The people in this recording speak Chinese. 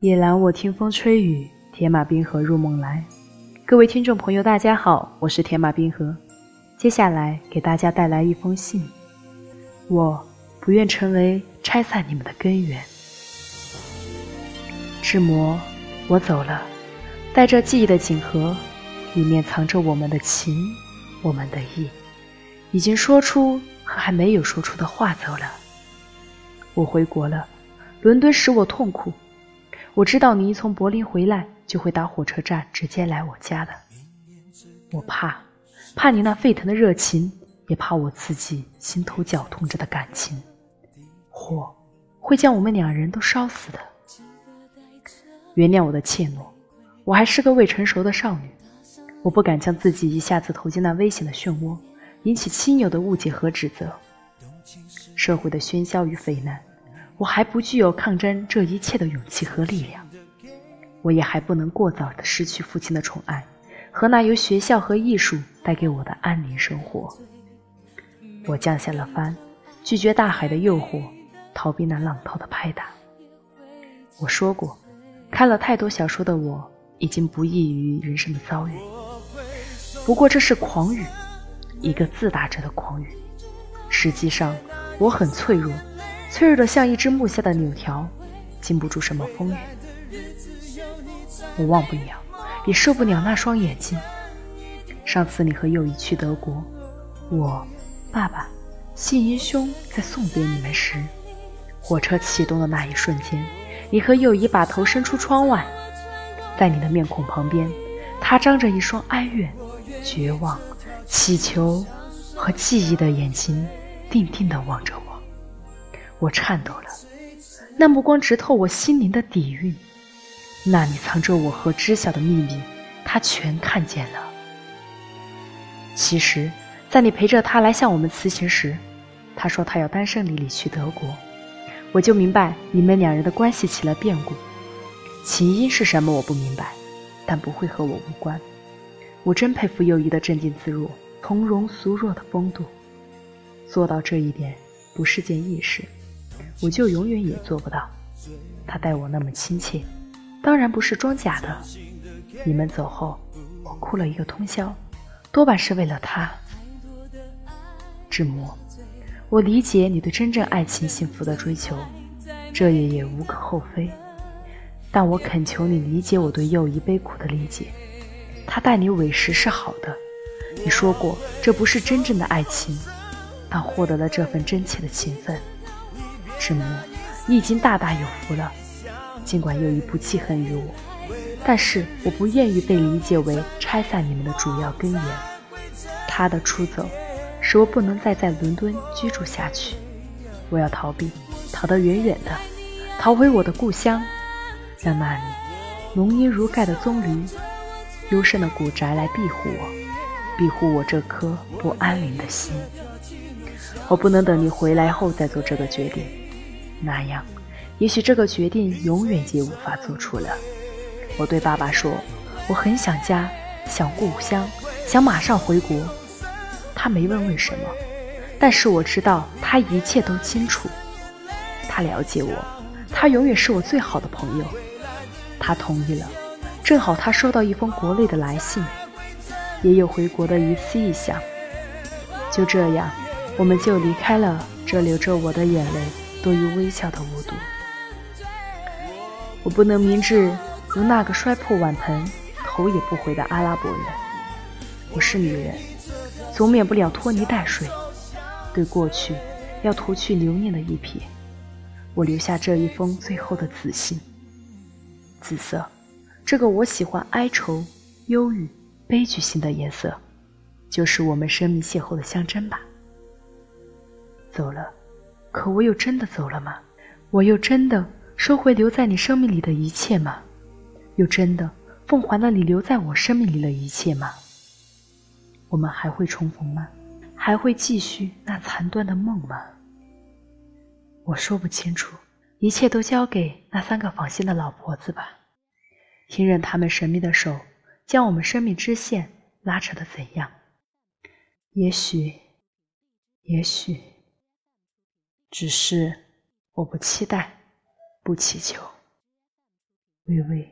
夜阑我听风吹雨，铁马冰河入梦来。各位听众朋友，大家好，我是铁马冰河。接下来给大家带来一封信。我不愿成为拆散你们的根源。志摩，我走了，带着记忆的锦盒，里面藏着我们的情，我们的意，已经说出和还没有说出的话走了。我回国了，伦敦使我痛苦。我知道你一从柏林回来，就会到火车站直接来我家的。我怕，怕你那沸腾的热情，也怕我自己心头绞痛着的感情。火会将我们两人都烧死的。原谅我的怯懦，我还是个未成熟的少女，我不敢将自己一下子投进那危险的漩涡，引起亲友的误解和指责。社会的喧嚣与匪难。我还不具有抗争这一切的勇气和力量，我也还不能过早的失去父亲的宠爱和那由学校和艺术带给我的安宁生活。我降下了帆，拒绝大海的诱惑，逃避那浪涛的拍打。我说过，看了太多小说的我，已经不异于人生的遭遇。不过这是狂语，一个自大者的狂语。实际上，我很脆弱。脆弱的像一只木下的柳条，经不住什么风雨。我忘不了，也受不了那双眼睛。上次你和右一去德国，我、爸爸、信英兄在送别你们时，火车启动的那一瞬间，你和右一把头伸出窗外，在你的面孔旁边，他张着一双哀怨、绝望、乞求和记忆的眼睛，定定地望着我。我颤抖了，那目光直透我心灵的底蕴，那里藏着我和知晓的秘密，他全看见了。其实，在你陪着他来向我们辞行时，他说他要单身离离去德国，我就明白你们两人的关系起了变故。起因是什么我不明白，但不会和我无关。我真佩服友谊的镇定自若、从容俗弱的风度，做到这一点不是件易事。我就永远也做不到。他待我那么亲切，当然不是装假的。你们走后，我哭了一个通宵，多半是为了他。志摩，我理解你对真正爱情幸福的追求，这也也无可厚非。但我恳求你理解我对友谊悲苦的理解。他待你委实是好的，你说过这不是真正的爱情，但获得了这份真切的情分。志摩，你已经大大有福了。尽管又一不记恨于我，但是我不愿意被理解为拆散你们的主要根源。他的出走，使我不能再在伦敦居住下去。我要逃避，逃得远远的，逃回我的故乡，在那里浓荫如盖的棕榈、幽深的古宅来庇护我，庇护我这颗不安宁的心。我不能等你回来后再做这个决定。那样，也许这个决定永远也无法做出了。我对爸爸说：“我很想家，想故乡，想马上回国。”他没问为什么，但是我知道他一切都清楚。他了解我，他永远是我最好的朋友。他同意了，正好他收到一封国内的来信，也有回国的一丝意向。就这样，我们就离开了这流着我的眼泪。多于微笑的无毒。我不能明智如那个摔破碗盆、头也不回的阿拉伯人。我是女人，总免不了拖泥带水，对过去要涂去留念的一瞥。我留下这一封最后的紫信。紫色，这个我喜欢哀愁、忧郁、悲剧性的颜色，就是我们生命邂逅的象征吧。走了。可我又真的走了吗？我又真的收回留在你生命里的一切吗？又真的奉还了你留在我生命里的一切吗？我们还会重逢吗？还会继续那残断的梦吗？我说不清楚，一切都交给那三个纺线的老婆子吧，听任他们神秘的手将我们生命之线拉扯的怎样？也许，也许。只是，我不期待，不祈求。微微。